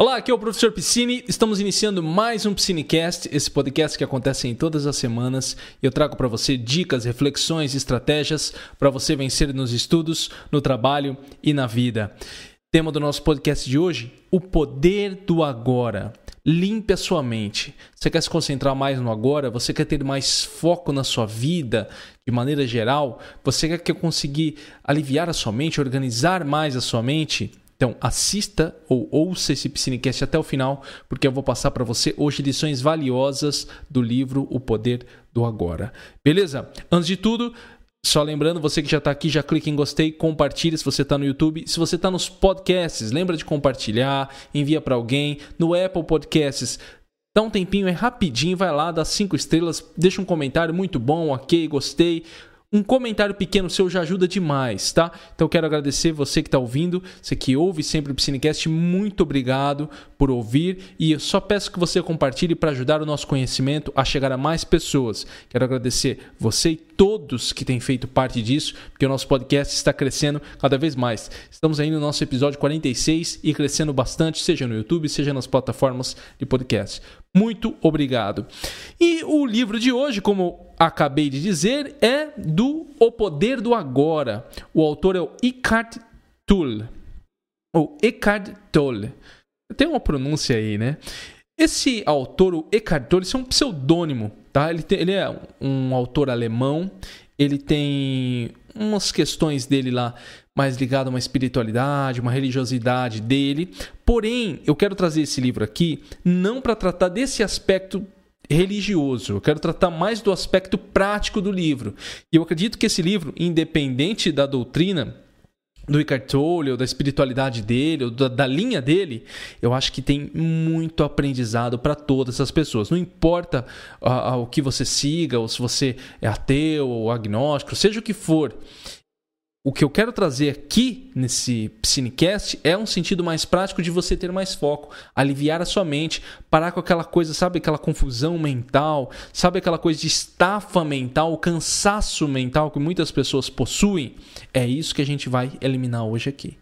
Olá, aqui é o professor Piscine. Estamos iniciando mais um Piscinecast, esse podcast que acontece em todas as semanas. Eu trago para você dicas, reflexões, estratégias para você vencer nos estudos, no trabalho e na vida. Tema do nosso podcast de hoje: o poder do agora. Limpe a sua mente. Você quer se concentrar mais no agora? Você quer ter mais foco na sua vida de maneira geral? Você quer conseguir aliviar a sua mente, organizar mais a sua mente? Então, assista ou ouça esse Piscinecast até o final, porque eu vou passar para você hoje lições valiosas do livro O Poder do Agora. Beleza? Antes de tudo, só lembrando, você que já está aqui, já clique em gostei, compartilhe se você está no YouTube. Se você está nos podcasts, lembra de compartilhar, envia para alguém. No Apple Podcasts, dá um tempinho, é rapidinho, vai lá, dá cinco estrelas, deixa um comentário muito bom, ok, gostei. Um comentário pequeno seu já ajuda demais, tá? Então quero agradecer você que está ouvindo, você que ouve sempre o Piscinecast, muito obrigado por ouvir e eu só peço que você compartilhe para ajudar o nosso conhecimento a chegar a mais pessoas. Quero agradecer você todos que têm feito parte disso, porque o nosso podcast está crescendo cada vez mais. Estamos aí no nosso episódio 46 e crescendo bastante, seja no YouTube, seja nas plataformas de podcast. Muito obrigado. E o livro de hoje, como acabei de dizer, é do O Poder do Agora. O autor é o Eckhart Tolle. Ou Eckhart Tolle. Tem uma pronúncia aí, né? Esse autor, o Eckhart Tolle, é um pseudônimo, tá? Ele, tem, ele é um autor alemão. Ele tem umas questões dele lá mais ligado a uma espiritualidade, uma religiosidade dele. Porém, eu quero trazer esse livro aqui não para tratar desse aspecto religioso. Eu quero tratar mais do aspecto prático do livro. E eu acredito que esse livro, independente da doutrina, do Eckhart Tolle, ou da espiritualidade dele, ou da, da, linha dele, eu acho que tem muito aprendizado para todas as pessoas. Não importa uh, uh, o que você siga, ou se você é ateu ou agnóstico, seja o que for o que eu quero trazer aqui nesse Cinecast é um sentido mais prático de você ter mais foco, aliviar a sua mente, parar com aquela coisa, sabe, aquela confusão mental, sabe aquela coisa de estafa mental, cansaço mental que muitas pessoas possuem. É isso que a gente vai eliminar hoje aqui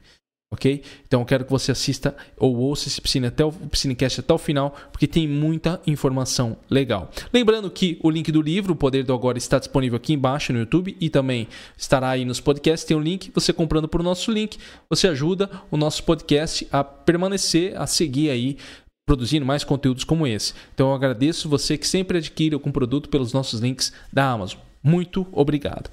ok? Então eu quero que você assista ou ouça esse Piscine até o Piscinecast até o final, porque tem muita informação legal. Lembrando que o link do livro, O Poder do Agora, está disponível aqui embaixo no YouTube e também estará aí nos podcasts. Tem um link, você comprando por nosso link, você ajuda o nosso podcast a permanecer, a seguir aí produzindo mais conteúdos como esse. Então eu agradeço você que sempre adquire algum produto pelos nossos links da Amazon. Muito obrigado.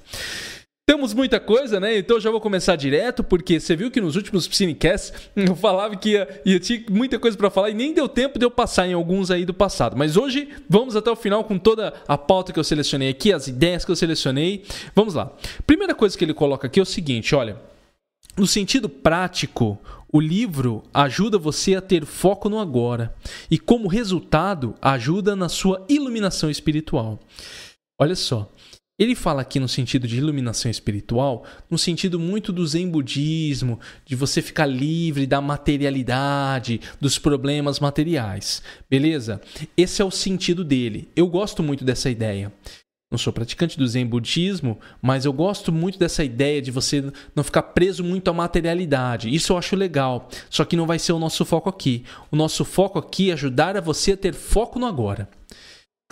Temos muita coisa, né? Então já vou começar direto, porque você viu que nos últimos Cinecasts eu falava que ia, ia tinha muita coisa para falar e nem deu tempo de eu passar em alguns aí do passado. Mas hoje vamos até o final com toda a pauta que eu selecionei aqui, as ideias que eu selecionei. Vamos lá. Primeira coisa que ele coloca aqui é o seguinte: olha, no sentido prático, o livro ajuda você a ter foco no agora e, como resultado, ajuda na sua iluminação espiritual. Olha só. Ele fala aqui no sentido de iluminação espiritual, no sentido muito do zen budismo, de você ficar livre da materialidade, dos problemas materiais. Beleza? Esse é o sentido dele. Eu gosto muito dessa ideia. Não sou praticante do zen budismo, mas eu gosto muito dessa ideia de você não ficar preso muito à materialidade. Isso eu acho legal. Só que não vai ser o nosso foco aqui. O nosso foco aqui é ajudar a você a ter foco no agora.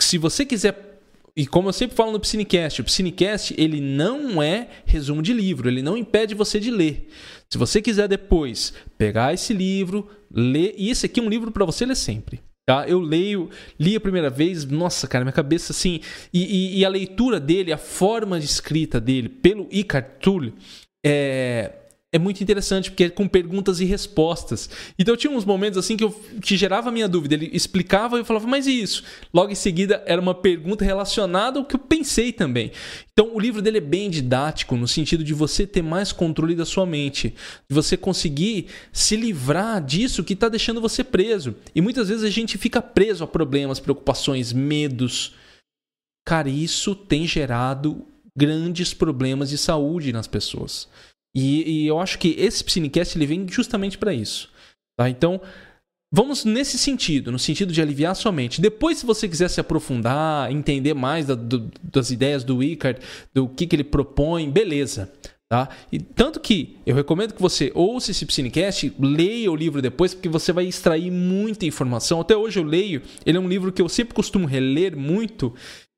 Se você quiser e como eu sempre falo no Piscinecast, o Piscinecast ele não é resumo de livro, ele não impede você de ler. Se você quiser depois pegar esse livro, ler, e esse aqui é um livro para você ler sempre. Tá? Eu leio, li a primeira vez, nossa, cara, minha cabeça assim. E, e, e a leitura dele, a forma de escrita dele, pelo Tolle, é, é muito interessante, porque é com perguntas e respostas. Então tinha uns momentos assim que eu que gerava minha dúvida. Ele explicava e eu falava, mas e isso? Logo em seguida era uma pergunta relacionada ao que eu pensei também. Então o livro dele é bem didático, no sentido de você ter mais controle da sua mente, de você conseguir se livrar disso que está deixando você preso. E muitas vezes a gente fica preso a problemas, preocupações, medos. Cara, isso tem gerado grandes problemas de saúde nas pessoas. E, e eu acho que esse Psinecast ele vem justamente para isso. Tá? Então, vamos nesse sentido, no sentido de aliviar sua mente. Depois, se você quiser se aprofundar, entender mais da, do, das ideias do Icard, do que, que ele propõe, beleza. Tá? E tanto que eu recomendo que você ouça esse Psinecast, leia o livro depois, porque você vai extrair muita informação. Até hoje eu leio, ele é um livro que eu sempre costumo reler muito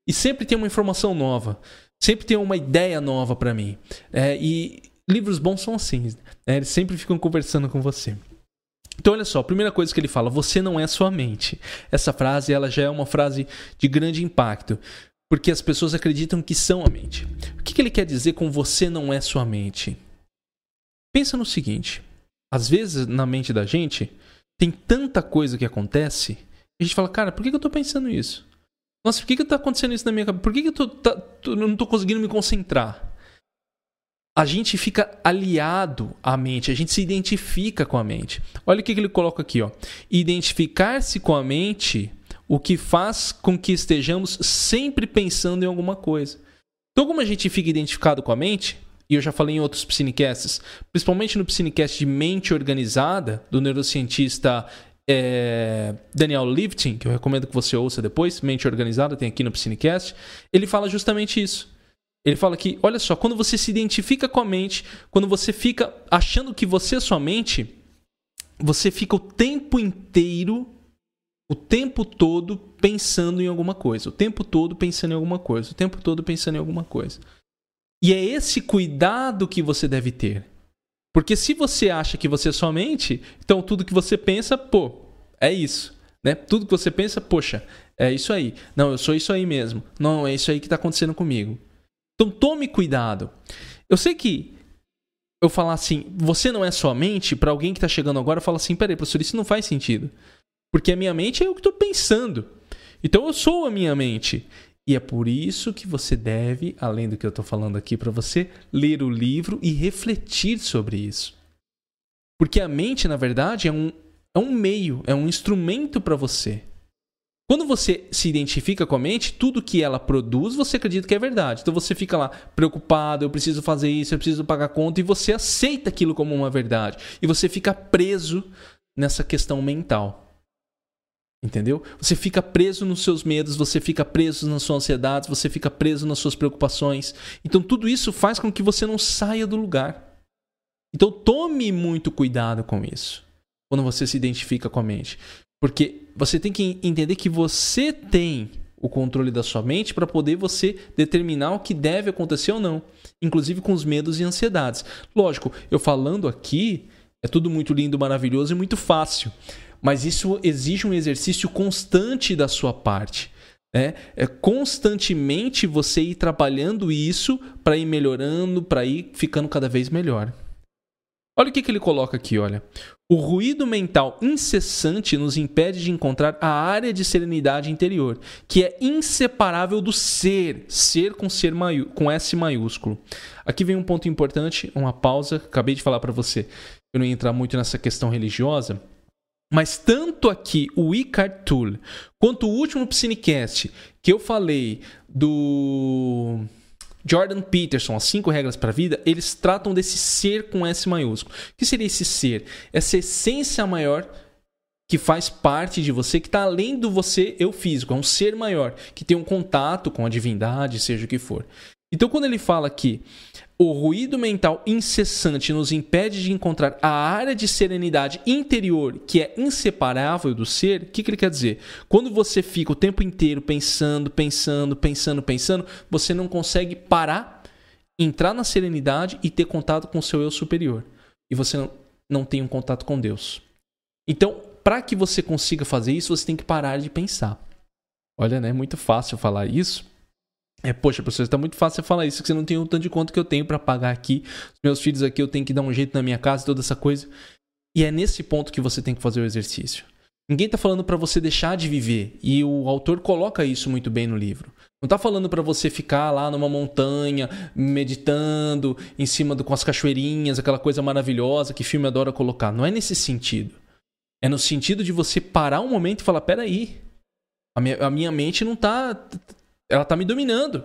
e sempre tem uma informação nova, sempre tem uma ideia nova para mim. É, e livros bons são assim, né? eles sempre ficam conversando com você. Então, olha só, a primeira coisa que ele fala, você não é sua mente. Essa frase, ela já é uma frase de grande impacto porque as pessoas acreditam que são a mente. O que ele quer dizer com você não é sua mente? Pensa no seguinte: às vezes na mente da gente tem tanta coisa que acontece, a gente fala, cara, por que eu estou pensando isso? Nossa, por que está acontecendo isso na minha cabeça? Por que eu tô, tá, tô, não estou conseguindo me concentrar? A gente fica aliado à mente, a gente se identifica com a mente. Olha o que ele coloca aqui, ó. Identificar-se com a mente o que faz com que estejamos sempre pensando em alguma coisa. Então, como a gente fica identificado com a mente, e eu já falei em outros psinecasts, principalmente no psinecast de mente organizada, do neurocientista é, Daniel Lifting, que eu recomendo que você ouça depois, mente organizada, tem aqui no psinecast, ele fala justamente isso. Ele fala que, olha só, quando você se identifica com a mente, quando você fica achando que você é sua mente, você fica o tempo inteiro o tempo todo pensando em alguma coisa, o tempo todo pensando em alguma coisa, o tempo todo pensando em alguma coisa. E é esse cuidado que você deve ter. Porque se você acha que você é somente, então tudo que você pensa, pô, é isso. Né? Tudo que você pensa, poxa, é isso aí. Não, eu sou isso aí mesmo. Não, é isso aí que está acontecendo comigo. Então tome cuidado. Eu sei que eu falar assim, você não é somente, para alguém que está chegando agora, fala assim, peraí, professor, isso não faz sentido. Porque a minha mente é o que estou pensando. Então eu sou a minha mente. E é por isso que você deve, além do que eu estou falando aqui para você, ler o livro e refletir sobre isso. Porque a mente, na verdade, é um, é um meio, é um instrumento para você. Quando você se identifica com a mente, tudo que ela produz, você acredita que é verdade. Então você fica lá preocupado, eu preciso fazer isso, eu preciso pagar conta, e você aceita aquilo como uma verdade. E você fica preso nessa questão mental. Entendeu? Você fica preso nos seus medos, você fica preso nas suas ansiedades, você fica preso nas suas preocupações. Então tudo isso faz com que você não saia do lugar. Então tome muito cuidado com isso quando você se identifica com a mente. Porque você tem que entender que você tem o controle da sua mente para poder você determinar o que deve acontecer ou não, inclusive com os medos e ansiedades. Lógico, eu falando aqui é tudo muito lindo, maravilhoso e muito fácil mas isso exige um exercício constante da sua parte. Né? É constantemente você ir trabalhando isso para ir melhorando, para ir ficando cada vez melhor. Olha o que, que ele coloca aqui, olha. O ruído mental incessante nos impede de encontrar a área de serenidade interior, que é inseparável do ser, ser com ser com S maiúsculo. Aqui vem um ponto importante, uma pausa, acabei de falar para você. Eu não ia entrar muito nessa questão religiosa, mas tanto aqui o Icart Tool quanto o último Psinecast que eu falei do Jordan Peterson, as cinco regras para a vida, eles tratam desse ser com S maiúsculo. O que seria esse ser? Essa essência maior que faz parte de você, que está além do você eu físico, é um ser maior, que tem um contato com a divindade, seja o que for. Então, quando ele fala que o ruído mental incessante nos impede de encontrar a área de serenidade interior que é inseparável do ser. O que, que ele quer dizer? Quando você fica o tempo inteiro pensando, pensando, pensando, pensando, você não consegue parar, entrar na serenidade e ter contato com o seu eu superior. E você não, não tem um contato com Deus. Então, para que você consiga fazer isso, você tem que parar de pensar. Olha, né? É muito fácil falar isso é, poxa, professor, está muito fácil você falar isso, que você não tem o tanto de conta que eu tenho para pagar aqui. Os meus filhos aqui eu tenho que dar um jeito na minha casa, toda essa coisa. E é nesse ponto que você tem que fazer o exercício. Ninguém está falando para você deixar de viver, e o autor coloca isso muito bem no livro. Não está falando para você ficar lá numa montanha, meditando, em cima do, com as cachoeirinhas, aquela coisa maravilhosa que filme adora colocar. Não é nesse sentido. É no sentido de você parar um momento e falar: peraí, a minha, a minha mente não está ela está me dominando.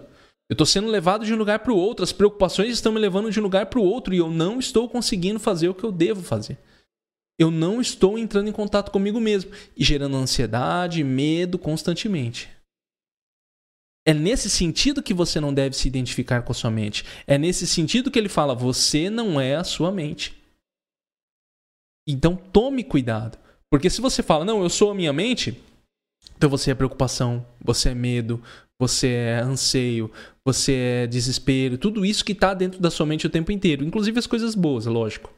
Eu estou sendo levado de um lugar para o outro, as preocupações estão me levando de um lugar para o outro e eu não estou conseguindo fazer o que eu devo fazer. Eu não estou entrando em contato comigo mesmo e gerando ansiedade, medo constantemente. É nesse sentido que você não deve se identificar com a sua mente. É nesse sentido que ele fala: você não é a sua mente. Então tome cuidado. Porque se você fala, não, eu sou a minha mente, então você é preocupação, você é medo, você é anseio, você é desespero, tudo isso que está dentro da sua mente o tempo inteiro, inclusive as coisas boas, lógico.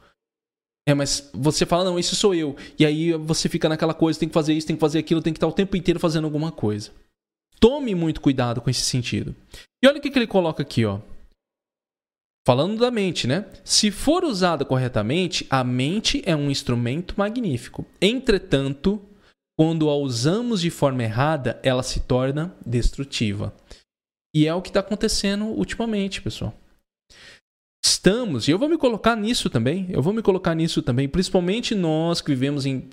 É, mas você fala, não, isso sou eu. E aí você fica naquela coisa, tem que fazer isso, tem que fazer aquilo, tem que estar o tempo inteiro fazendo alguma coisa. Tome muito cuidado com esse sentido. E olha o que, que ele coloca aqui, ó. Falando da mente, né? Se for usada corretamente, a mente é um instrumento magnífico. Entretanto, quando a usamos de forma errada, ela se torna destrutiva. E é o que está acontecendo ultimamente, pessoal. Estamos, e eu vou me colocar nisso também, eu vou me colocar nisso também, principalmente nós que vivemos em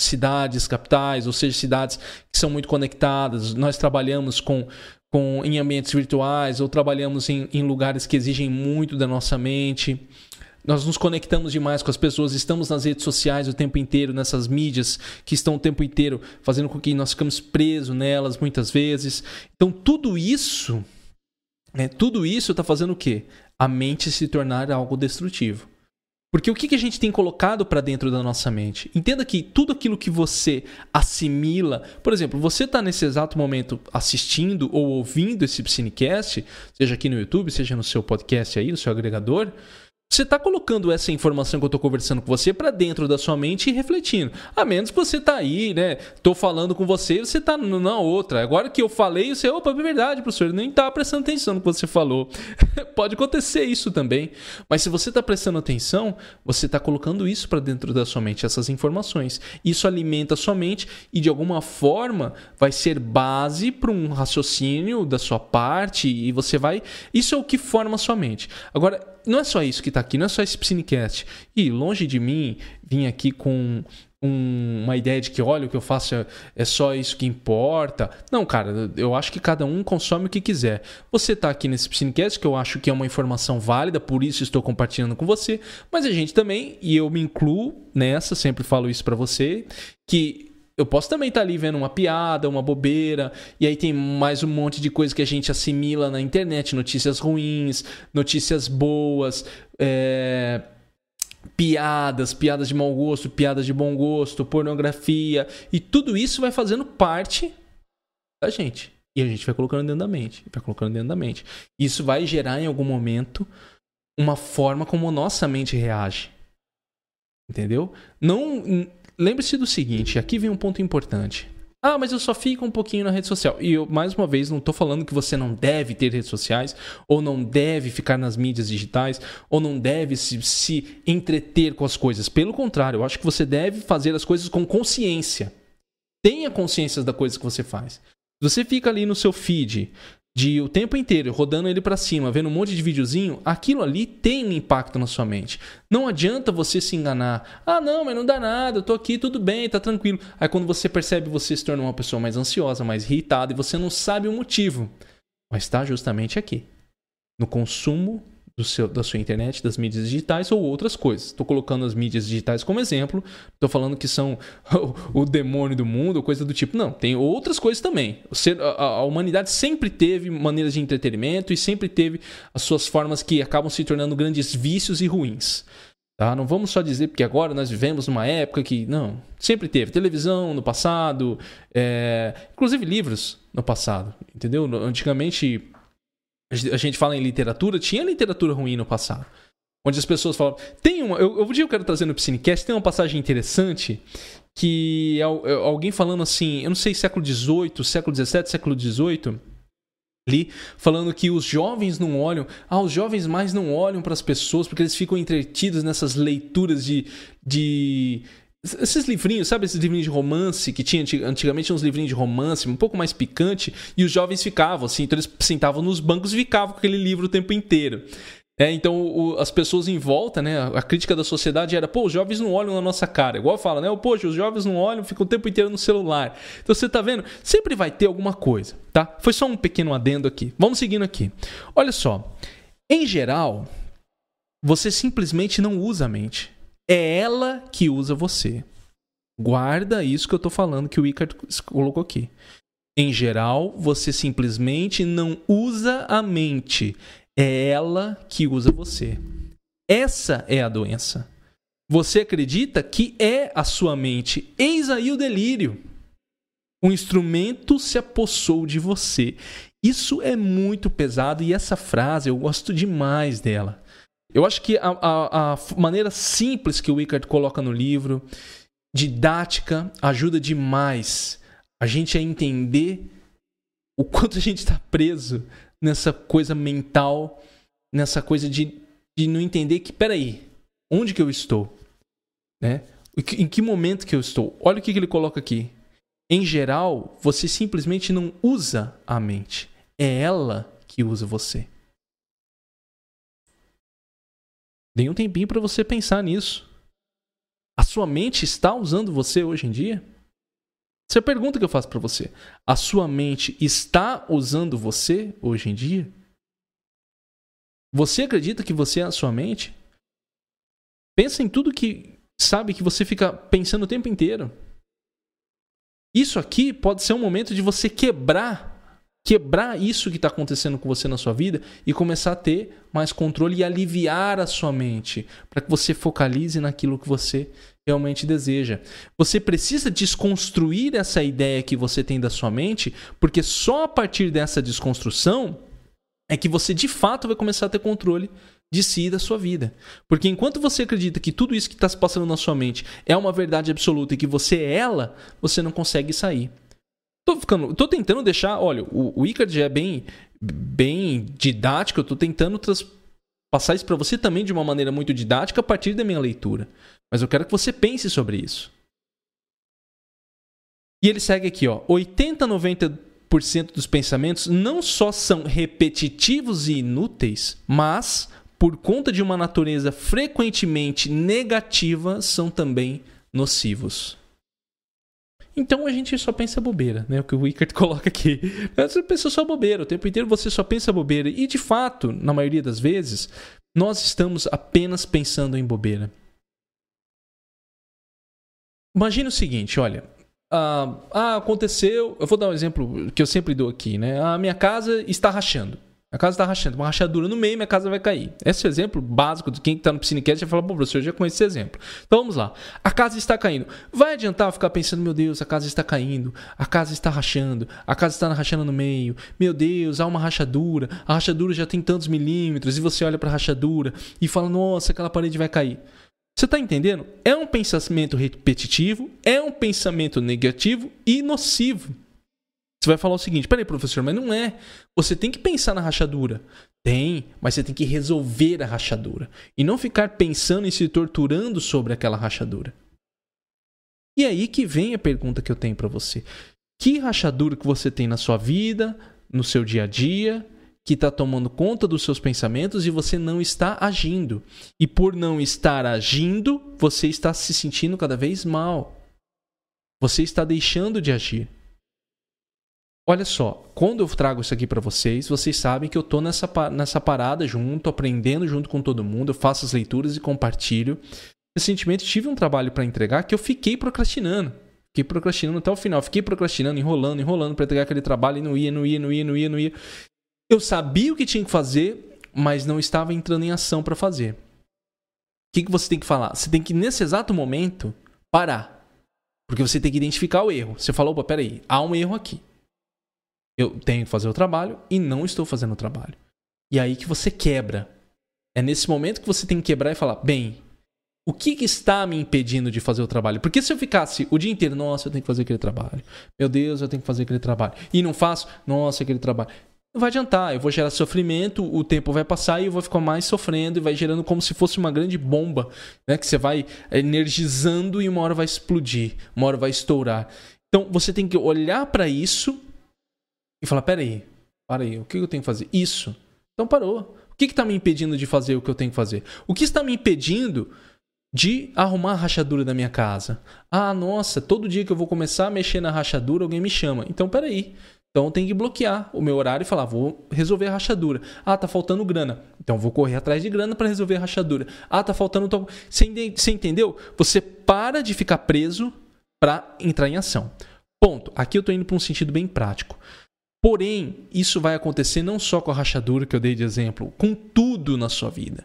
cidades, capitais, ou seja, cidades que são muito conectadas, nós trabalhamos com, com em ambientes virtuais ou trabalhamos em, em lugares que exigem muito da nossa mente. Nós nos conectamos demais com as pessoas, estamos nas redes sociais o tempo inteiro, nessas mídias que estão o tempo inteiro fazendo com que nós ficamos presos nelas muitas vezes. Então, tudo isso, né, tudo isso está fazendo o quê? A mente se tornar algo destrutivo. Porque o que, que a gente tem colocado para dentro da nossa mente? Entenda que tudo aquilo que você assimila, por exemplo, você está nesse exato momento assistindo ou ouvindo esse Cinecast, seja aqui no YouTube, seja no seu podcast aí, no seu agregador, você está colocando essa informação que eu estou conversando com você para dentro da sua mente e refletindo. A menos que você está aí, né? Estou falando com você, você está na outra. Agora que eu falei, você, opa, é verdade, professor, nem está prestando atenção no que você falou. Pode acontecer isso também. Mas se você está prestando atenção, você está colocando isso para dentro da sua mente, essas informações. Isso alimenta a sua mente e de alguma forma vai ser base para um raciocínio da sua parte e você vai. Isso é o que forma a sua mente. Agora, não é só isso que está aqui, não é só esse Psinecast. E longe de mim vir aqui com um, uma ideia de que, olha, o que eu faço é, é, só isso que importa. Não, cara, eu acho que cada um consome o que quiser. Você está aqui nesse Psinecast, que eu acho que é uma informação válida, por isso estou compartilhando com você. Mas a gente também, e eu me incluo nessa, sempre falo isso para você, que eu posso também estar tá ali vendo uma piada, uma bobeira, e aí tem mais um monte de coisa que a gente assimila na internet, notícias ruins, notícias boas, é... piadas, piadas de mau gosto, piadas de bom gosto, pornografia, e tudo isso vai fazendo parte da gente. E a gente vai colocando dentro da mente, vai colocando dentro da mente. Isso vai gerar em algum momento uma forma como nossa mente reage. Entendeu? Não lembre-se do seguinte: aqui vem um ponto importante. Ah, mas eu só fico um pouquinho na rede social. E eu, mais uma vez, não estou falando que você não deve ter redes sociais, ou não deve ficar nas mídias digitais, ou não deve se, se entreter com as coisas. Pelo contrário, eu acho que você deve fazer as coisas com consciência. Tenha consciência da coisa que você faz. Você fica ali no seu feed, de o tempo inteiro rodando ele para cima, vendo um monte de videozinho, aquilo ali tem um impacto na sua mente. Não adianta você se enganar. Ah, não, mas não dá nada, eu tô aqui, tudo bem, tá tranquilo. Aí quando você percebe, você se torna uma pessoa mais ansiosa, mais irritada e você não sabe o motivo. Mas está justamente aqui. No consumo do seu, da sua internet, das mídias digitais ou outras coisas. Estou colocando as mídias digitais como exemplo, estou falando que são o, demônio do mundo, coisa do tipo. Não, tem outras coisas também. A, a, humanidade sempre teve maneiras de entretenimento e sempre teve as suas formas que acabam se tornando grandes vícios e ruins. Tá? Não vamos só dizer porque agora nós vivemos numa época que. Não, sempre teve. Televisão no passado, é, inclusive livros no passado. Entendeu? Antigamente a gente fala em literatura, tinha literatura ruim no passado. Onde as pessoas falam. Tem uma. Eu, eu, eu quero trazer no Piscinecast, tem uma passagem interessante que é, é alguém falando assim, eu não sei, século XVIII, século XVII, século XVIII, ali, falando que os jovens não olham. Ah, os jovens mais não olham para as pessoas porque eles ficam entretidos nessas leituras de, de esses livrinhos, sabe esses livrinhos de romance que tinha antigamente uns livrinhos de romance um pouco mais picante e os jovens ficavam assim, então eles sentavam nos bancos e ficavam com aquele livro o tempo inteiro. É, então o, as pessoas em volta, né, a crítica da sociedade era, pô, os jovens não olham na nossa cara. Igual fala, né? Poxa, os jovens não olham, ficam o tempo inteiro no celular. Então você tá vendo? Sempre vai ter alguma coisa, tá? Foi só um pequeno adendo aqui. Vamos seguindo aqui. Olha só. Em geral, você simplesmente não usa a mente. É ela que usa você. Guarda isso que eu tô falando que o Icaro colocou aqui. Em geral, você simplesmente não usa a mente. É ela que usa você. Essa é a doença. Você acredita que é a sua mente. Eis aí o delírio. O instrumento se apossou de você. Isso é muito pesado e essa frase eu gosto demais dela. Eu acho que a, a, a maneira simples que o Wickard coloca no livro, didática, ajuda demais a gente a entender o quanto a gente está preso nessa coisa mental, nessa coisa de, de não entender que, peraí, onde que eu estou? Né? Em que momento que eu estou? Olha o que, que ele coloca aqui. Em geral, você simplesmente não usa a mente. É ela que usa você. Dê um tempinho para você pensar nisso. A sua mente está usando você hoje em dia? Essa é a pergunta que eu faço para você. A sua mente está usando você hoje em dia? Você acredita que você é a sua mente? Pensa em tudo que sabe que você fica pensando o tempo inteiro. Isso aqui pode ser um momento de você quebrar quebrar isso que está acontecendo com você na sua vida e começar a ter mais controle e aliviar a sua mente para que você focalize naquilo que você realmente deseja. Você precisa desconstruir essa ideia que você tem da sua mente, porque só a partir dessa desconstrução é que você de fato vai começar a ter controle de si e da sua vida. Porque enquanto você acredita que tudo isso que está se passando na sua mente é uma verdade absoluta e que você é ela, você não consegue sair. Tô, ficando, tô tentando deixar. Olha, o, o Icard é bem, bem didático. Eu tô tentando trans, passar isso para você também de uma maneira muito didática a partir da minha leitura. Mas eu quero que você pense sobre isso. E ele segue aqui, ó. 80, 90% dos pensamentos não só são repetitivos e inúteis, mas por conta de uma natureza frequentemente negativa, são também nocivos. Então a gente só pensa bobeira, né? O que o Wickert coloca aqui. Você pensa só bobeira, o tempo inteiro você só pensa bobeira. E de fato, na maioria das vezes, nós estamos apenas pensando em bobeira. Imagina o seguinte, olha. Ah, ah, aconteceu. Eu vou dar um exemplo que eu sempre dou aqui, né? A minha casa está rachando. A casa está rachando, uma rachadura no meio, minha casa vai cair. Esse é o exemplo básico de quem está no Piscinecast já fala, pô, professor, eu já conheço esse exemplo. Então vamos lá. A casa está caindo. Vai adiantar ficar pensando, meu Deus, a casa está caindo, a casa está rachando, a casa está rachando no meio. Meu Deus, há uma rachadura, a rachadura já tem tantos milímetros, e você olha para a rachadura e fala, nossa, aquela parede vai cair. Você está entendendo? É um pensamento repetitivo, é um pensamento negativo e nocivo. Você vai falar o seguinte: peraí, professor, mas não é. Você tem que pensar na rachadura. Tem, mas você tem que resolver a rachadura. E não ficar pensando e se torturando sobre aquela rachadura. E aí que vem a pergunta que eu tenho para você. Que rachadura que você tem na sua vida, no seu dia a dia, que está tomando conta dos seus pensamentos e você não está agindo. E por não estar agindo, você está se sentindo cada vez mal. Você está deixando de agir. Olha só, quando eu trago isso aqui para vocês, vocês sabem que eu tô nessa, nessa parada junto, aprendendo junto com todo mundo, eu faço as leituras e compartilho. Recentemente tive um trabalho para entregar que eu fiquei procrastinando. Fiquei procrastinando até o final, fiquei procrastinando, enrolando, enrolando para entregar aquele trabalho e não ia, não ia, não ia, não ia, não ia. Eu sabia o que tinha que fazer, mas não estava entrando em ação para fazer. O que, que você tem que falar? Você tem que, nesse exato momento, parar. Porque você tem que identificar o erro. Você falou, opa, peraí, há um erro aqui eu tenho que fazer o trabalho e não estou fazendo o trabalho. E aí que você quebra. É nesse momento que você tem que quebrar e falar: bem, o que, que, está me impedindo de fazer o trabalho? Porque se eu ficasse o dia inteiro, nossa, eu tenho que fazer aquele trabalho. Meu Deus, eu tenho que fazer aquele trabalho. E não faço, nossa, aquele trabalho. Não vai adiantar, eu vou gerar sofrimento, o tempo vai passar e eu vou ficar mais sofrendo e vai gerando como se fosse uma grande bomba, né? Que você vai energizando e uma hora vai explodir, uma hora vai estourar. Então você tem que olhar para isso e falar: peraí, para aí, o que eu tenho que fazer? Isso. Então parou. O que está me impedindo de fazer o que eu tenho que fazer? O que está me impedindo de arrumar a rachadura da minha casa? Ah, nossa, todo dia que eu vou começar a mexer na rachadura, alguém me chama. Então peraí. Então eu tenho que bloquear o meu horário e falar, vou resolver a rachadura. Ah, tá faltando grana. Então vou correr atrás de grana para resolver a rachadura. Ah, tá faltando tal. Você entendeu? Você para de ficar preso para entrar em ação. Ponto. Aqui eu estou indo para um sentido bem prático. Porém, isso vai acontecer não só com a rachadura que eu dei de exemplo, com tudo na sua vida.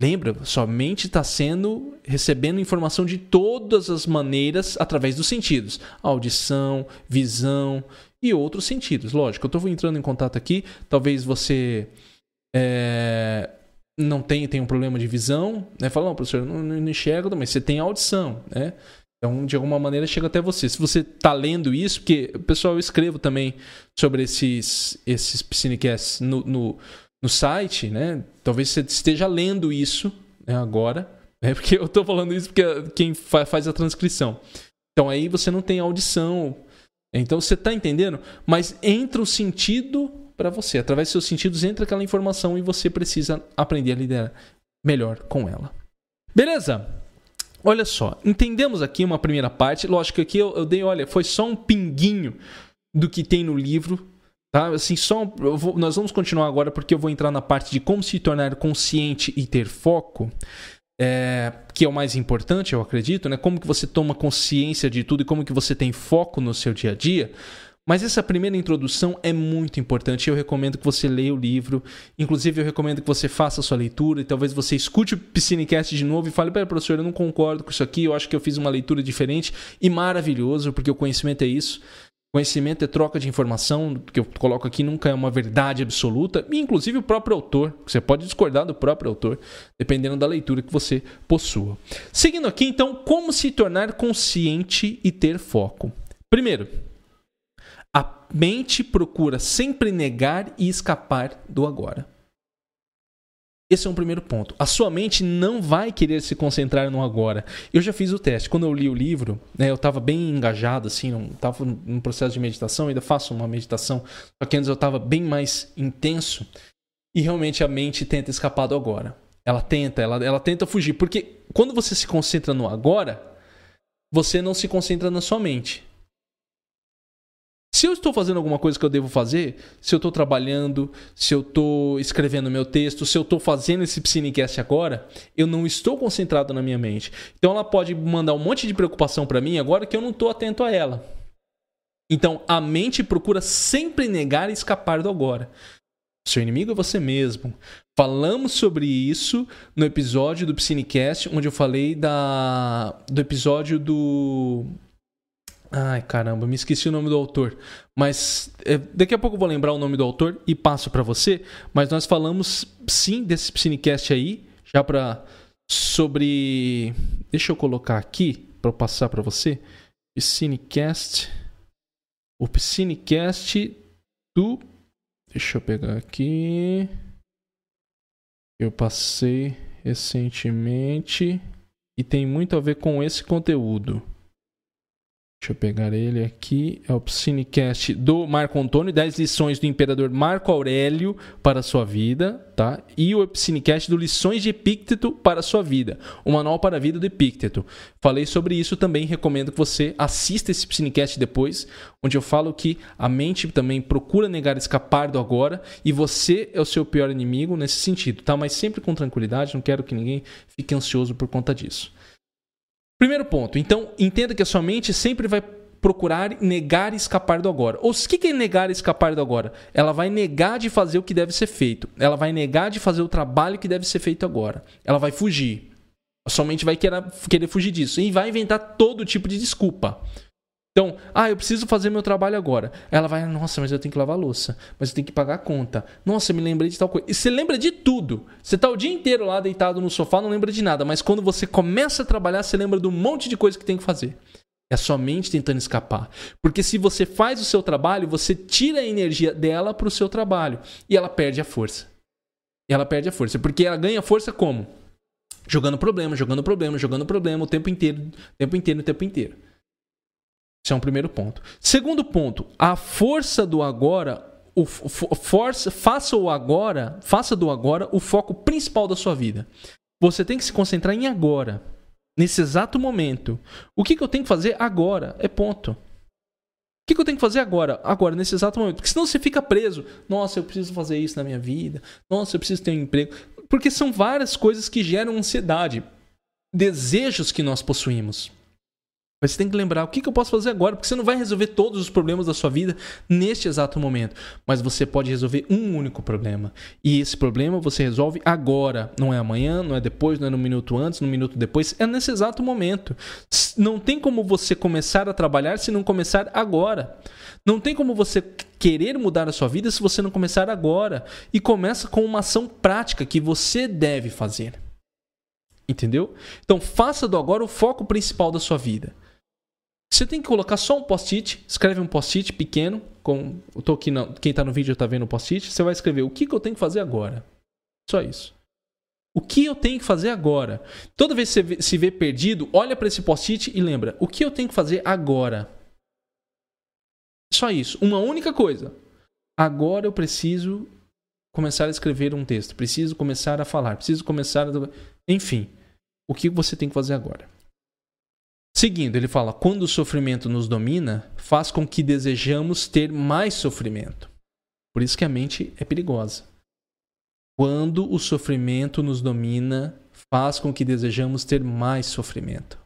Lembra? Sua mente está sendo recebendo informação de todas as maneiras através dos sentidos: audição, visão e outros sentidos. Lógico, eu estou entrando em contato aqui. Talvez você é, não tenha, tenha um problema de visão, né? Fala, não, professor, não, não enxergo, mas você tem audição, né? Então, de alguma maneira, chega até você. Se você está lendo isso, porque, pessoal, eu escrevo também sobre esses, esses Piscinecasts no, no, no site, né? Talvez você esteja lendo isso né, agora, né? Porque eu estou falando isso porque quem faz a transcrição. Então, aí você não tem audição. Então, você está entendendo? Mas entra o sentido para você. Através dos seus sentidos entra aquela informação e você precisa aprender a lidar melhor com ela. Beleza? Olha só, entendemos aqui uma primeira parte. Lógico que aqui eu, eu dei, olha, foi só um pinguinho do que tem no livro. Tá? Assim, só vou, nós vamos continuar agora porque eu vou entrar na parte de como se tornar consciente e ter foco. É, que é o mais importante, eu acredito, né? Como que você toma consciência de tudo e como que você tem foco no seu dia a dia. Mas essa primeira introdução é muito importante. Eu recomendo que você leia o livro. Inclusive, eu recomendo que você faça a sua leitura e talvez você escute o Piscinecast de novo e fale: Pera, professor, eu não concordo com isso aqui. Eu acho que eu fiz uma leitura diferente e maravilhoso, porque o conhecimento é isso. Conhecimento é troca de informação, que eu coloco aqui nunca é uma verdade absoluta, e inclusive o próprio autor. Você pode discordar do próprio autor, dependendo da leitura que você possua. Seguindo aqui, então, como se tornar consciente e ter foco. Primeiro, mente procura sempre negar e escapar do agora. Esse é um primeiro ponto. A sua mente não vai querer se concentrar no agora. Eu já fiz o teste. Quando eu li o livro, né, eu estava bem engajado, assim, estava num processo de meditação, ainda faço uma meditação, só que antes eu estava bem mais intenso. E realmente a mente tenta escapar do agora. Ela tenta, ela, ela tenta fugir. Porque quando você se concentra no agora, você não se concentra na sua mente. Se eu estou fazendo alguma coisa que eu devo fazer, se eu estou trabalhando, se eu estou escrevendo meu texto, se eu estou fazendo esse Psinecast agora, eu não estou concentrado na minha mente. Então ela pode mandar um monte de preocupação para mim agora que eu não estou atento a ela. Então a mente procura sempre negar e escapar do agora. Seu inimigo é você mesmo. Falamos sobre isso no episódio do Psinecast, onde eu falei da, do episódio do Ai, caramba, me esqueci o nome do autor. Mas é, daqui a pouco eu vou lembrar o nome do autor e passo para você. Mas nós falamos sim desse Piscinecast aí, já para sobre. Deixa eu colocar aqui para passar para você. Piscinecast. O Piscinecast do. Deixa eu pegar aqui. Eu passei recentemente e tem muito a ver com esse conteúdo. Deixa eu pegar ele aqui. É o Cinecast do Marco Antônio, 10 lições do imperador Marco Aurélio para a sua vida, tá? E o Cinecast do Lições de Epícteto para a sua vida, o manual para a vida do Epícteto. Falei sobre isso também, recomendo que você assista esse Cinecast depois, onde eu falo que a mente também procura negar escapar do agora e você é o seu pior inimigo nesse sentido, tá? Mas sempre com tranquilidade, não quero que ninguém fique ansioso por conta disso. Primeiro ponto. Então, entenda que a sua mente sempre vai procurar negar e escapar do agora. Ou o que é negar e escapar do agora? Ela vai negar de fazer o que deve ser feito. Ela vai negar de fazer o trabalho que deve ser feito agora. Ela vai fugir. A sua mente vai querer, querer fugir disso. E vai inventar todo tipo de desculpa. Então, ah, eu preciso fazer meu trabalho agora. Ela vai, nossa, mas eu tenho que lavar louça, mas eu tenho que pagar a conta. Nossa, eu me lembrei de tal coisa. E você lembra de tudo. Você tá o dia inteiro lá deitado no sofá, não lembra de nada, mas quando você começa a trabalhar, você lembra de um monte de coisa que tem que fazer. É a sua mente tentando escapar. Porque se você faz o seu trabalho, você tira a energia dela para o seu trabalho e ela perde a força. Ela perde a força, porque ela ganha força como? Jogando problema, jogando problema, jogando problema o tempo inteiro, o tempo inteiro, o tempo inteiro. Esse é um primeiro ponto. Segundo ponto, a força do agora, o força, faça o agora, faça do agora o foco principal da sua vida. Você tem que se concentrar em agora, nesse exato momento. O que, que eu tenho que fazer agora? É ponto. O que, que eu tenho que fazer agora? Agora, nesse exato momento. Porque senão você fica preso. Nossa, eu preciso fazer isso na minha vida. Nossa, eu preciso ter um emprego. Porque são várias coisas que geram ansiedade. Desejos que nós possuímos. Mas você tem que lembrar o que, que eu posso fazer agora, porque você não vai resolver todos os problemas da sua vida neste exato momento. Mas você pode resolver um único problema. E esse problema você resolve agora. Não é amanhã, não é depois, não é no minuto antes, no minuto depois. É nesse exato momento. Não tem como você começar a trabalhar se não começar agora. Não tem como você querer mudar a sua vida se você não começar agora. E começa com uma ação prática que você deve fazer. Entendeu? Então faça do agora o foco principal da sua vida. Você tem que colocar só um post-it, escreve um post-it pequeno, com, eu tô aqui na, quem está no vídeo está vendo o post-it, você vai escrever o que, que eu tenho que fazer agora. Só isso. O que eu tenho que fazer agora? Toda vez que você se vê perdido, olha para esse post-it e lembra: o que eu tenho que fazer agora? Só isso. Uma única coisa. Agora eu preciso começar a escrever um texto, preciso começar a falar, preciso começar a. Enfim, o que você tem que fazer agora? Seguindo, ele fala: quando o sofrimento nos domina, faz com que desejamos ter mais sofrimento. Por isso que a mente é perigosa. Quando o sofrimento nos domina, faz com que desejamos ter mais sofrimento.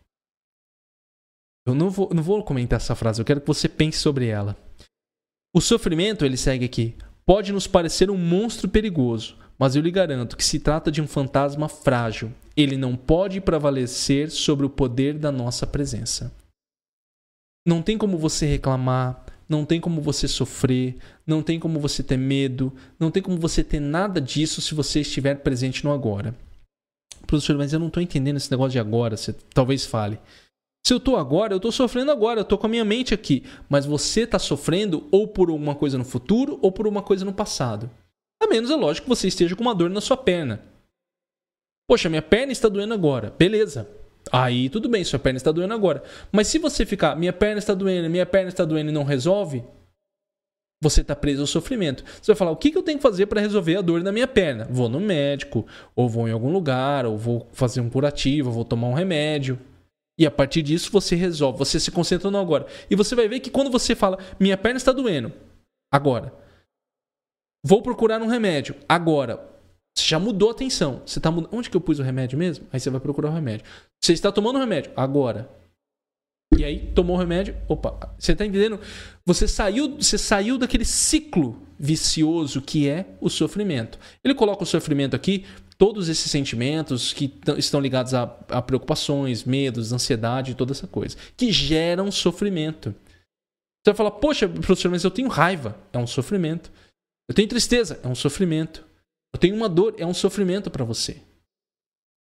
Eu não vou, não vou comentar essa frase, eu quero que você pense sobre ela. O sofrimento, ele segue aqui, pode nos parecer um monstro perigoso, mas eu lhe garanto que se trata de um fantasma frágil. Ele não pode prevalecer sobre o poder da nossa presença. Não tem como você reclamar, não tem como você sofrer, não tem como você ter medo, não tem como você ter nada disso se você estiver presente no agora. Professor, mas eu não estou entendendo esse negócio de agora, você talvez fale. Se eu estou agora, eu estou sofrendo agora, eu estou com a minha mente aqui. Mas você está sofrendo ou por uma coisa no futuro ou por uma coisa no passado. A menos é lógico que você esteja com uma dor na sua perna. Poxa, minha perna está doendo agora. Beleza. Aí tudo bem, sua perna está doendo agora. Mas se você ficar, minha perna está doendo, minha perna está doendo e não resolve, você está preso ao sofrimento. Você vai falar, o que, eu tenho que fazer para resolver a dor na minha perna? Vou no médico, ou vou em algum lugar, ou vou fazer um curativo, ou vou tomar um remédio. E a partir disso você resolve, você se concentra no agora. E você vai ver que quando você fala, minha perna está doendo, agora, Vou procurar um remédio. Agora, você já mudou a atenção. Você tá mud... Onde que eu pus o remédio mesmo? Aí você vai procurar o remédio. Você está tomando o remédio. Agora. E aí, tomou o remédio. Opa, você está entendendo? Você saiu, você saiu daquele ciclo vicioso que é o sofrimento. Ele coloca o sofrimento aqui, todos esses sentimentos que estão ligados a, a preocupações, medos, ansiedade, toda essa coisa, que geram sofrimento. Você vai falar, poxa, professor, mas eu tenho raiva. É um sofrimento. Eu tenho tristeza, é um sofrimento. Eu tenho uma dor, é um sofrimento para você.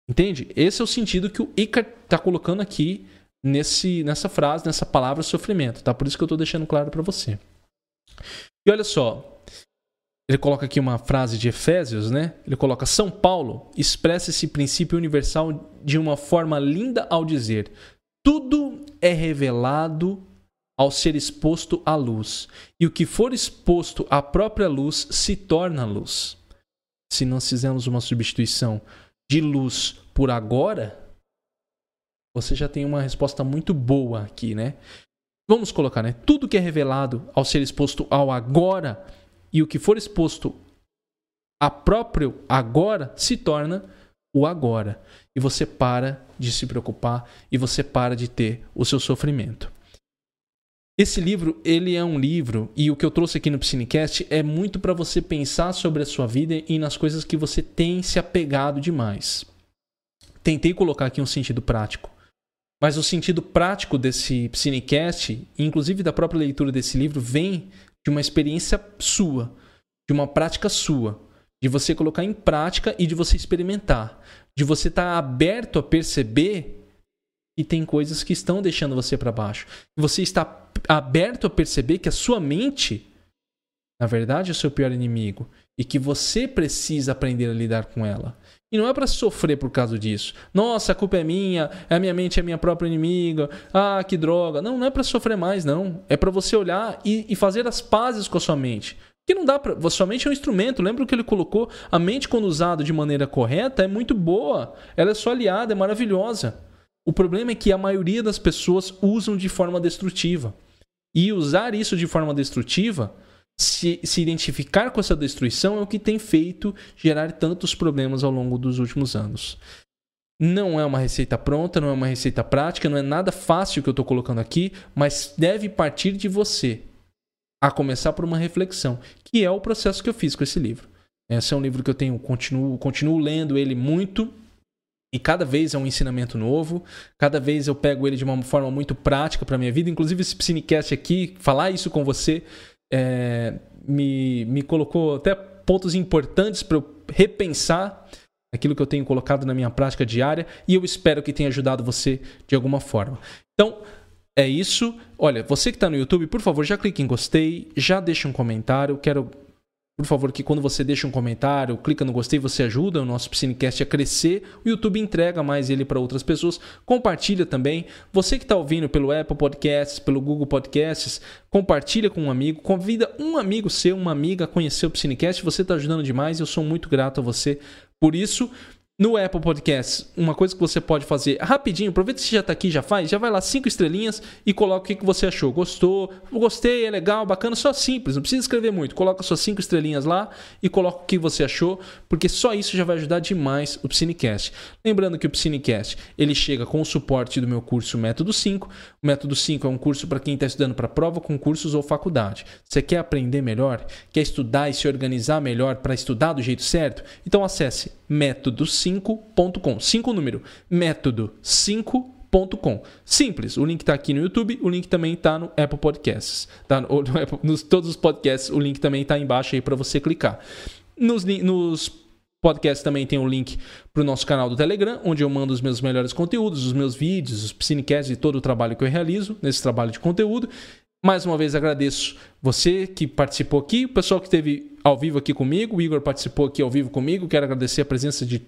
Entende? Esse é o sentido que o Icar está colocando aqui nesse, nessa frase, nessa palavra sofrimento, tá? Por isso que eu estou deixando claro para você. E olha só, ele coloca aqui uma frase de Efésios, né? Ele coloca: São Paulo expressa esse princípio universal de uma forma linda ao dizer: tudo é revelado ao ser exposto à luz, e o que for exposto à própria luz se torna luz. Se nós fizermos uma substituição de luz por agora, você já tem uma resposta muito boa aqui, né? Vamos colocar, né? Tudo que é revelado ao ser exposto ao agora e o que for exposto a próprio agora se torna o agora. E você para de se preocupar e você para de ter o seu sofrimento. Esse livro, ele é um livro, e o que eu trouxe aqui no Piscinecast é muito para você pensar sobre a sua vida e nas coisas que você tem se apegado demais. Tentei colocar aqui um sentido prático. Mas o sentido prático desse Piscinecast, inclusive da própria leitura desse livro, vem de uma experiência sua, de uma prática sua, de você colocar em prática e de você experimentar, de você estar tá aberto a perceber e tem coisas que estão deixando você para baixo. Você está aberto a perceber que a sua mente, na verdade, é o seu pior inimigo e que você precisa aprender a lidar com ela. E não é para sofrer por causa disso. Nossa, a culpa é minha, a minha mente é minha própria inimiga. Ah, que droga. Não, não é para sofrer mais, não. É para você olhar e, e, fazer as pazes com a sua mente. Que não dá para. Sua mente é um instrumento. Lembra o que ele colocou? A mente, quando usada de maneira correta, é muito boa. Ela é sua aliada, é maravilhosa. O problema é que a maioria das pessoas usam de forma destrutiva. E usar isso de forma destrutiva, se, se identificar com essa destruição, é o que tem feito gerar tantos problemas ao longo dos últimos anos. Não é uma receita pronta, não é uma receita prática, não é nada fácil que eu estou colocando aqui, mas deve partir de você. A começar por uma reflexão, que é o processo que eu fiz com esse livro. Esse é um livro que eu tenho, continuo, continuo lendo ele muito e cada vez é um ensinamento novo, cada vez eu pego ele de uma forma muito prática para minha vida. Inclusive, esse Psinecast aqui, falar isso com você, é, me, me colocou até pontos importantes para eu repensar aquilo que eu tenho colocado na minha prática diária e eu espero que tenha ajudado você de alguma forma. Então, é isso. Olha, você que está no YouTube, por favor, já clique em gostei, já deixa um comentário. Quero por favor, que quando você deixa um comentário, clica no gostei, você ajuda o nosso Piscinecast a crescer. O YouTube entrega mais ele para outras pessoas. Compartilha também. Você que está ouvindo pelo Apple Podcasts, pelo Google Podcasts, compartilha com um amigo. Convida um amigo seu, uma amiga a conhecer o Piscinecast. Você está ajudando demais. Eu sou muito grato a você por isso. No Apple Podcasts, uma coisa que você pode fazer rapidinho, aproveita que você já está aqui, já faz, já vai lá cinco estrelinhas e coloca o que, você achou. Gostou? Gostei, é legal, bacana, só simples, não precisa escrever muito. Coloca suas cinco estrelinhas lá e coloca o que você achou, porque só isso já vai ajudar demais o Psinecast. Lembrando que o Psinecast, ele chega com o suporte do meu curso Método 5. O Método 5 é um curso para quem está estudando para prova, concursos ou faculdade. Você quer aprender melhor? Quer estudar e se organizar melhor para estudar do jeito certo? Então acesse método5.com. 5 número, método5.com. Simples, o link está aqui no YouTube, o link também está no Apple Podcasts. Tá? No, no Apple, nos todos os podcasts, o link também está embaixo aí para você clicar. Nos, nos podcasts também tem o um link para o nosso canal do Telegram, onde eu mando os meus melhores conteúdos, os meus vídeos, os Psinecasts e todo o trabalho que eu realizo nesse trabalho de conteúdo. Mais uma vez agradeço você que participou aqui, o pessoal que esteve ao vivo aqui comigo, o Igor participou aqui ao vivo comigo. Quero agradecer a presença de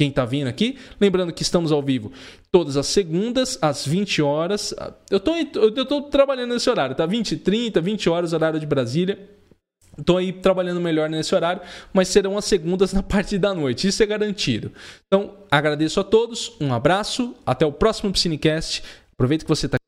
quem está vindo aqui. Lembrando que estamos ao vivo todas as segundas, às 20 horas. Eu estou trabalhando nesse horário, tá? 20, 30, 20 horas, horário de Brasília. Estou aí trabalhando melhor nesse horário, mas serão as segundas na parte da noite, isso é garantido. Então, agradeço a todos, um abraço, até o próximo Piscinecast. Aproveita que você está